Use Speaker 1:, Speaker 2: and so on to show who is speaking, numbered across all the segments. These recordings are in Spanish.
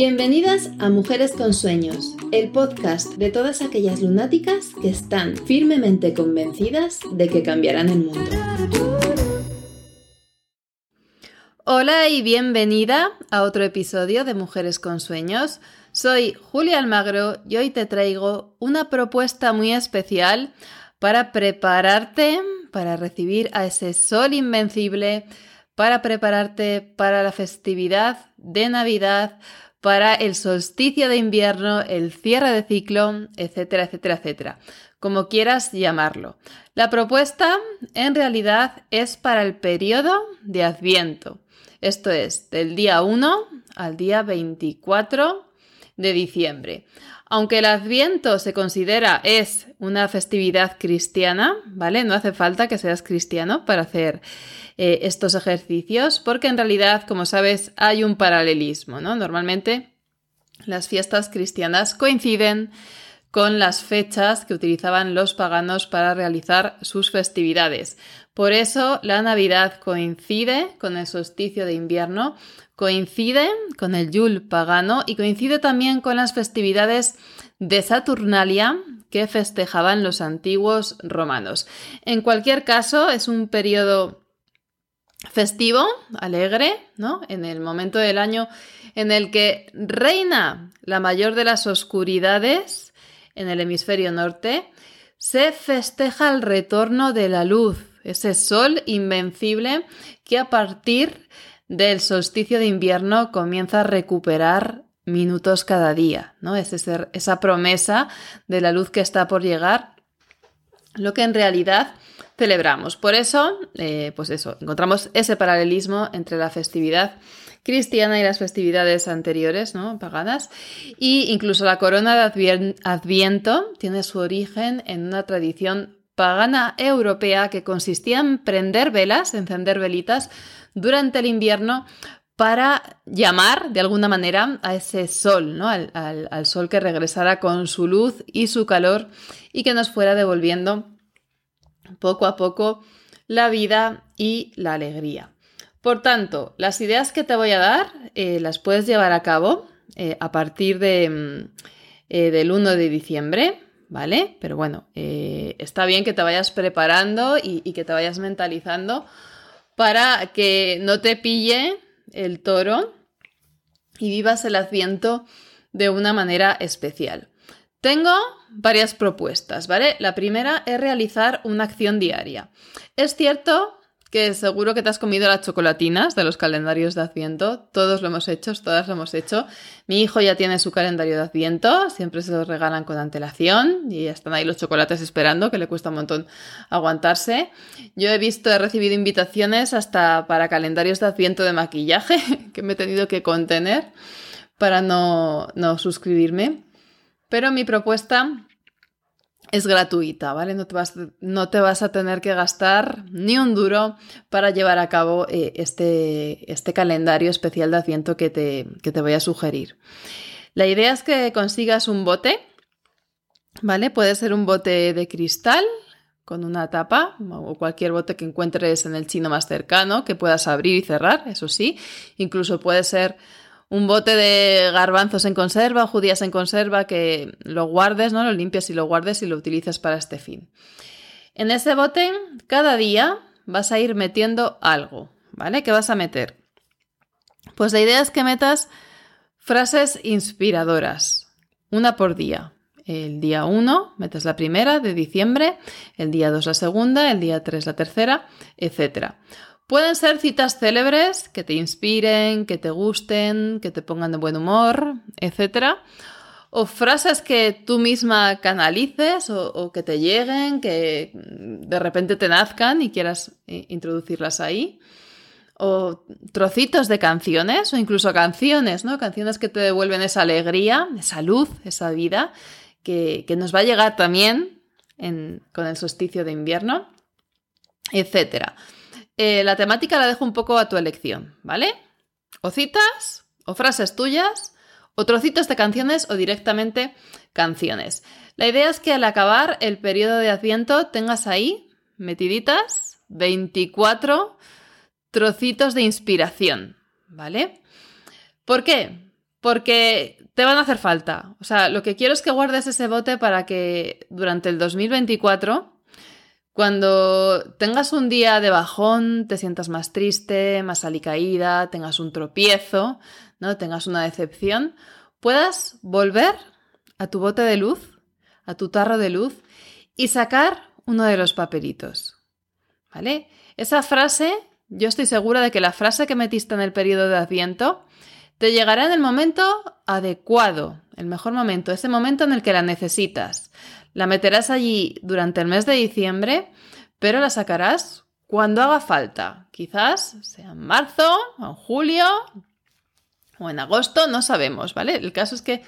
Speaker 1: Bienvenidas a Mujeres con Sueños, el podcast de todas aquellas lunáticas que están firmemente convencidas de que cambiarán el mundo. Hola y bienvenida a otro episodio de Mujeres con Sueños. Soy Julia Almagro y hoy te traigo una propuesta muy especial para prepararte para recibir a ese sol invencible, para prepararte para la festividad de Navidad, para el solsticio de invierno, el cierre de ciclo, etcétera, etcétera, etcétera, como quieras llamarlo. La propuesta en realidad es para el periodo de Adviento, esto es, del día 1 al día 24 de diciembre. Aunque el Adviento se considera es una festividad cristiana, ¿vale? No hace falta que seas cristiano para hacer eh, estos ejercicios, porque en realidad, como sabes, hay un paralelismo, ¿no? Normalmente las fiestas cristianas coinciden con las fechas que utilizaban los paganos para realizar sus festividades. Por eso la Navidad coincide con el solsticio de invierno, coincide con el Yule pagano y coincide también con las festividades de Saturnalia que festejaban los antiguos romanos. En cualquier caso, es un periodo festivo, alegre, ¿no? En el momento del año en el que reina la mayor de las oscuridades en el hemisferio norte, se festeja el retorno de la luz, ese sol invencible que a partir del solsticio de invierno comienza a recuperar minutos cada día, ¿no? Es esa promesa de la luz que está por llegar, lo que en realidad celebramos. Por eso, eh, pues eso, encontramos ese paralelismo entre la festividad cristiana y las festividades anteriores, ¿no? Paganas. Y incluso la corona de Adviento tiene su origen en una tradición pagana europea que consistía en prender velas, encender velitas durante el invierno para llamar de alguna manera a ese sol, ¿no? al, al, sol que regresara con su luz y su calor y que nos fuera devolviendo poco a poco la vida y la alegría. Por tanto, las ideas que te voy a dar eh, las puedes llevar a cabo eh, a partir de, mm, eh, del 1 de diciembre, ¿vale? Pero bueno, eh, está bien que te vayas preparando y, que te vayas mentalizando para que no te pille el toro y vivas el adviento de una manera especial. Tengo varias propuestas, ¿vale? La primera es realizar una acción diaria. Es cierto que seguro que te has comido las chocolatinas de los calendarios de Adviento. Todos lo hemos hecho, todas lo hemos hecho. Mi hijo ya tiene su calendario de Adviento, siempre se los regalan con antelación y están ahí los chocolates esperando, que le cuesta un montón aguantarse. Yo he visto, he recibido invitaciones hasta para calendarios de Adviento de maquillaje, que me he tenido que contener para no, no suscribirme. Pero mi propuesta es gratuita, ¿vale? No te, vas, no te, vas, a tener que gastar ni un duro para llevar a cabo eh, este, este, calendario especial de Adviento que te, que te voy a sugerir. La idea es que consigas un bote, ¿vale? Puede ser un bote de cristal con una tapa o cualquier bote que encuentres en el chino más cercano que puedas abrir y cerrar, eso sí. Incluso puede ser un bote de garbanzos en conserva judías en conserva que lo guardes, ¿no? Lo limpias y lo guardes y lo utilizas para este fin. En ese bote, cada día vas a ir metiendo algo, ¿vale? ¿Qué vas a meter? Pues la idea es que metas frases inspiradoras, una por día. El día 1 metes la primera de diciembre, el día 2 la segunda, el día 3 la tercera, etc. Pueden ser citas célebres que te inspiren, que te gusten, que te pongan de buen humor, etc. O frases que tú misma canalices o, que te lleguen, que de repente te nazcan y quieras eh, introducirlas ahí. O trocitos de canciones o incluso canciones, ¿no? Canciones que te devuelven esa alegría, esa luz, esa vida que, nos va a llegar también con el solsticio de invierno, etcétera. Eh, la temática la dejo un poco a tu elección, ¿vale? O citas, o frases tuyas, o trocitos de canciones o directamente canciones. La idea es que al acabar el periodo de Adviento tengas ahí metiditas 24 trocitos de inspiración, ¿vale? ¿Por qué? porque te van a hacer falta. O sea, lo que quiero es que guardes ese bote para que durante el 2024, cuando tengas un día de bajón, te sientas más triste, más alicaída, tengas un tropiezo, ¿no? Tengas una decepción, puedas volver a tu bote de luz, a tu tarro de luz y sacar uno de los papelitos. ¿Vale? Esa frase, yo estoy segura de que la frase que metiste en el periodo de Adviento te llegará en el momento adecuado, el mejor momento, ese momento en el que la necesitas. La meterás allí durante el mes de diciembre, pero la sacarás cuando haga falta. Quizás sea en marzo, en julio, o en agosto, no sabemos, ¿vale? El caso es que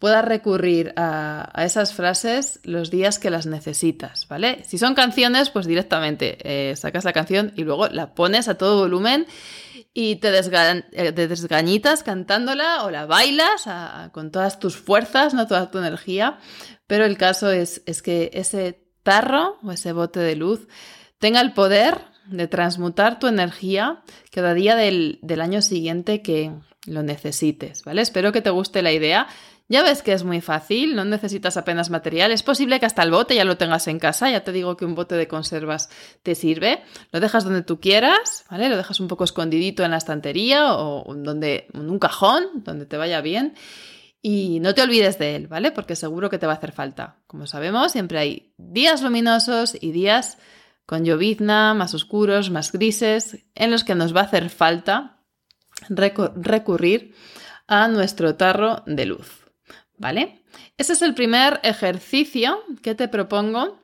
Speaker 1: puedas recurrir a, esas frases los días que las necesitas, ¿vale? Si son canciones, pues directamente eh, sacas la canción y luego la pones a todo volumen y te, eh, desgañitas cantándola o la bailas con todas tus fuerzas, no toda tu energía, pero el caso es, es que ese tarro o ese bote de luz tenga el poder de transmutar tu energía cada día del, del año siguiente que lo necesites, ¿vale? Espero que te guste la idea. Ya ves que es muy fácil, no necesitas apenas material. Es posible que hasta el bote ya lo tengas en casa. Ya te digo que un bote de conservas te sirve. Lo dejas donde tú quieras, ¿vale? Lo dejas un poco escondidito en la estantería o donde, en un cajón, donde te vaya bien. Y no te olvides de él, ¿vale? Porque seguro que te va a hacer falta. Como sabemos, siempre hay días luminosos y días con llovizna, más oscuros, más grises, en los que nos va a hacer falta recurrir a nuestro tarro de luz. ¿Vale? Ese es el primer ejercicio que te propongo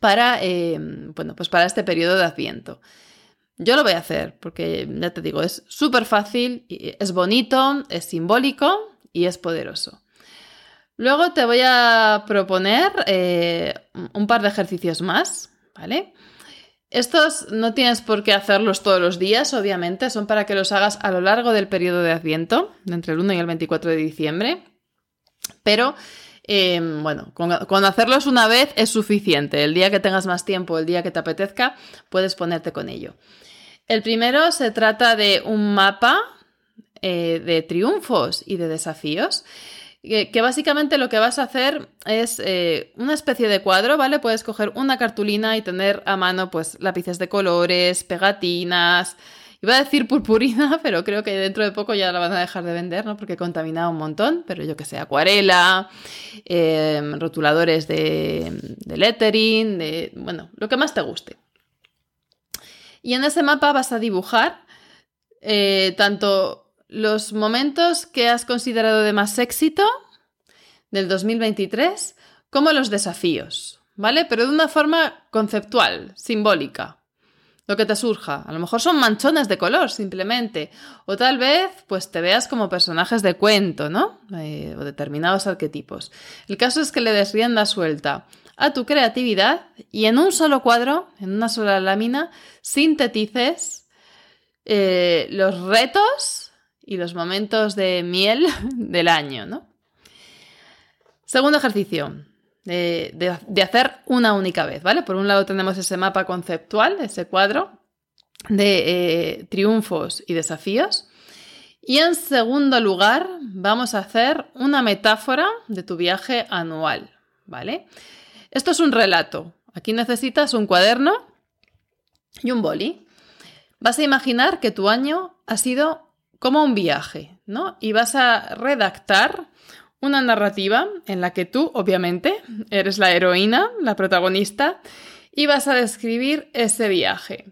Speaker 1: para, eh, bueno, pues para este periodo de Adviento. Yo lo voy a hacer porque, ya te digo, es súper fácil, es bonito, es simbólico y es poderoso. Luego te voy a proponer eh, un par de ejercicios más, ¿vale? Estos no tienes por qué hacerlos todos los días, obviamente, son para que los hagas a lo largo del periodo de Adviento, entre el 1 y el 24 de diciembre. Pero em, bueno, con, hacerlos una vez es suficiente. El día que tengas más tiempo, el día que te apetezca, puedes ponerte con ello. El primero se trata de un mapa eh, de triunfos y de desafíos. Que, básicamente lo que vas a hacer es eh, una especie de cuadro, ¿vale? Puedes coger una cartulina y tener a mano pues lápices de colores, pegatinas, Iba a decir purpurina, pero creo que dentro de poco ya la van a dejar de vender, ¿no? Porque contaminado un montón, pero yo que sé, acuarela, em, rotuladores de, lettering, de, bueno, lo que más te guste. Y en ese mapa vas a dibujar eh, tanto los momentos que has considerado de más éxito del 2023 como los desafíos, ¿vale? Pero de una forma conceptual, simbólica lo que te surja. A lo mejor son manchones de color, simplemente. O tal vez, pues te veas como personajes de cuento, ¿no? Eh, o determinados arquetipos. El caso es que le des rienda suelta a tu creatividad y en un solo cuadro, en una sola lámina, sintetices eh, los retos y los momentos de miel del año, ¿no? Segundo ejercicio de, hacer una única vez, ¿vale? Por un lado tenemos ese mapa conceptual, ese cuadro de eh, triunfos y desafíos. Y en segundo lugar, vamos a hacer una metáfora de tu viaje anual, ¿vale? Esto es un relato. Aquí necesitas un cuaderno y un boli. Vas a imaginar que tu año ha sido como un viaje, ¿no? Y vas a redactar una narrativa en la que tú, obviamente, eres la heroína, la protagonista, y vas a describir ese viaje.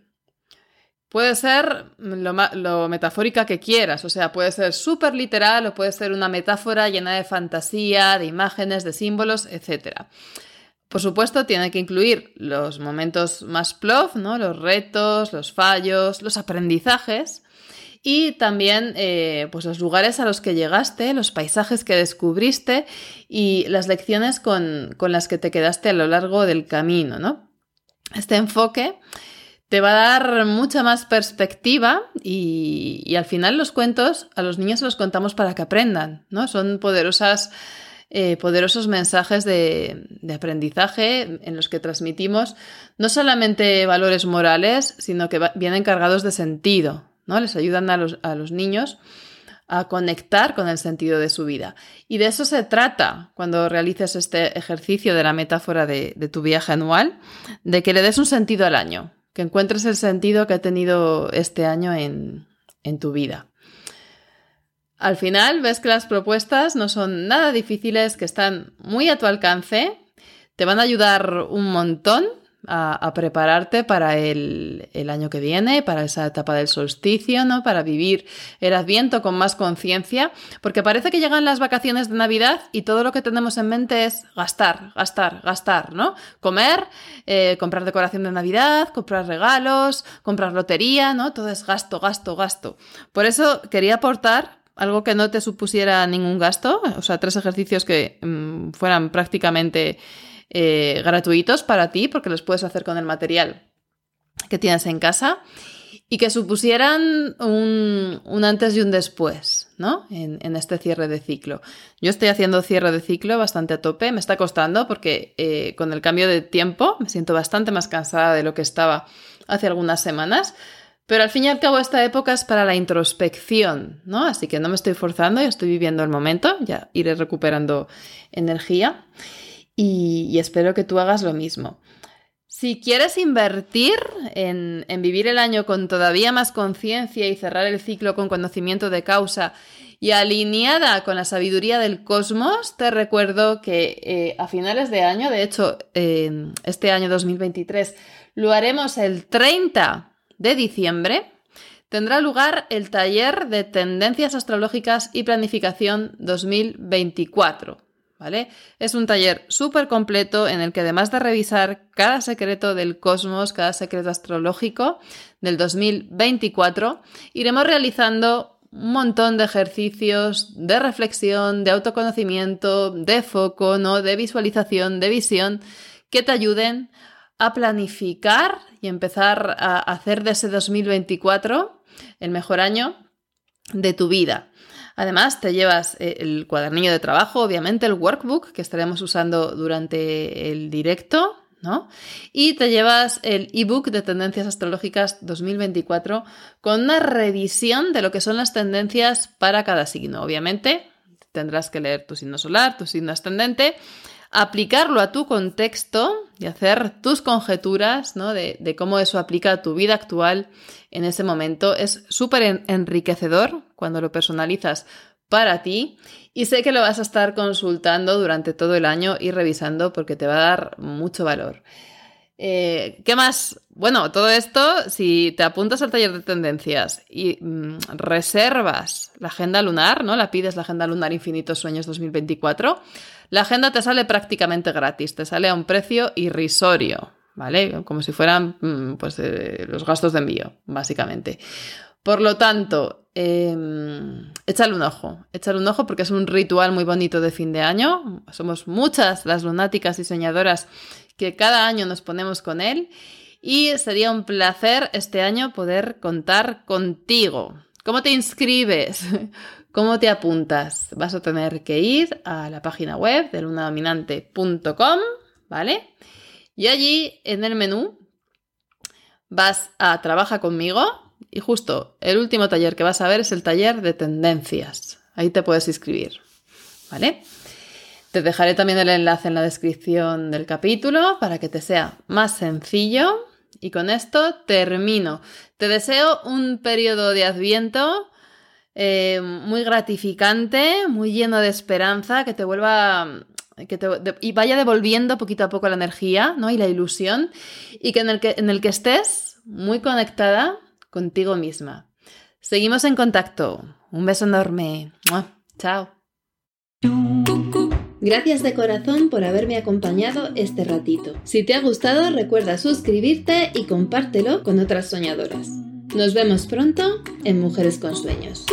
Speaker 1: Puede ser lo, metafórica que quieras, o sea, puede ser súper literal o puede ser una metáfora llena de fantasía, de imágenes, de símbolos, etc. Por supuesto, tiene que incluir los momentos más plof, ¿no? los retos, los fallos, los aprendizajes, y también eh, pues los lugares a los que llegaste, los paisajes que descubriste y las lecciones con, las que te quedaste a lo largo del camino, ¿no? Este enfoque te va a dar mucha más perspectiva y, al final los cuentos a los niños los contamos para que aprendan, ¿no? Son poderosas, eh, poderosos mensajes de, aprendizaje en los que transmitimos no solamente valores morales, sino que vienen cargados de sentido, les ayudan a los, niños a conectar con el sentido de su vida. Y de eso se trata cuando realices este ejercicio de la metáfora de, tu viaje anual, de que le des un sentido al año, que encuentres el sentido que ha tenido este año en, en tu vida. Al final ves que las propuestas no son nada difíciles, que están muy a tu alcance, te van a ayudar un montón a, prepararte para el, año que viene, para esa etapa del solsticio, ¿no? Para vivir el adviento con más conciencia, porque parece que llegan las vacaciones de Navidad y todo lo que tenemos en mente es gastar, gastar, gastar, ¿no? Comer, eh, comprar decoración de Navidad, comprar regalos, comprar lotería, ¿no? Todo es gasto, gasto, gasto. Por eso quería aportar algo que no te supusiera ningún gasto, o sea, tres ejercicios que mm, fueran prácticamente eh, gratuitos para ti, porque los puedes hacer con el material que tienes en casa, y que supusieran un, antes y un después, ¿no? En, este cierre de ciclo. Yo estoy haciendo cierre de ciclo bastante a tope, me está costando porque eh, con el cambio de tiempo me siento bastante más cansada de lo que estaba hace algunas semanas. Pero al fin y al cabo esta época es para la introspección, ¿no? Así que no me estoy forzando, ya estoy viviendo el momento, ya iré recuperando energía y, espero que tú hagas lo mismo. Si quieres invertir en, vivir el año con todavía más conciencia y cerrar el ciclo con conocimiento de causa y alineada con la sabiduría del cosmos, te recuerdo que eh, a finales de año, de hecho, este año 2023, lo haremos el 30 de diciembre, tendrá lugar el taller de tendencias astrológicas y planificación 2024 ¿vale? Es un taller súper completo en el que además de revisar cada secreto del cosmos, cada secreto astrológico del 2024, iremos realizando un montón de ejercicios de reflexión, de autoconocimiento, de foco, ¿no? de visualización, de visión, que te ayuden a planificar y empezar a hacer de ese 2024 el mejor año de tu vida. Además, te llevas eh, el cuadernillo de trabajo, obviamente el workbook que estaremos usando durante el directo, ¿no? Y te llevas el ebook de tendencias astrológicas 2024 con una revisión de lo que son las tendencias para cada signo. Obviamente, tendrás que leer tu signo solar, tu signo ascendente, aplicarlo a tu contexto y hacer tus conjeturas ¿no? de, de, cómo eso aplica a tu vida actual en ese momento. Es súper enriquecedor cuando lo personalizas para ti y sé que lo vas a estar consultando durante todo el año y revisando porque te va a dar mucho valor. Eh, ¿Qué más? Bueno, todo esto, si te apuntas al taller de tendencias y mm, reservas la agenda lunar, ¿no? La pides la agenda lunar Infinitos Sueños 2024, la agenda te sale prácticamente gratis, te sale a un precio irrisorio, ¿vale? Como si fueran mm, pues, eh, los gastos de envío, básicamente. Por lo tanto, em, échale un ojo, échale un ojo porque es un ritual muy bonito de fin de año. Somos muchas las lunáticas y soñadoras que cada año nos ponemos con él y sería un placer este año poder contar contigo. ¿Cómo te inscribes? ¿Cómo te apuntas? Vas a tener que ir a la página web de lunadominante.com, ¿vale? Y allí en el menú vas a Trabaja conmigo y justo el último taller que vas a ver es el taller de tendencias. Ahí te puedes inscribir, ¿vale? Te dejaré también el enlace en la descripción del capítulo para que te sea más sencillo. Y con esto termino. Te deseo un periodo de adviento eh, muy gratificante, muy lleno de esperanza, que te vuelva y vaya devolviendo poquito a poco la energía ¿no? y la ilusión y que en, el que en el que estés muy conectada contigo misma. Seguimos en contacto. Un beso enorme. Chao. Gracias de corazón por haberme acompañado este ratito. Si te ha gustado, recuerda suscribirte y compártelo con otras soñadoras. Nos vemos pronto en Mujeres con Sueños.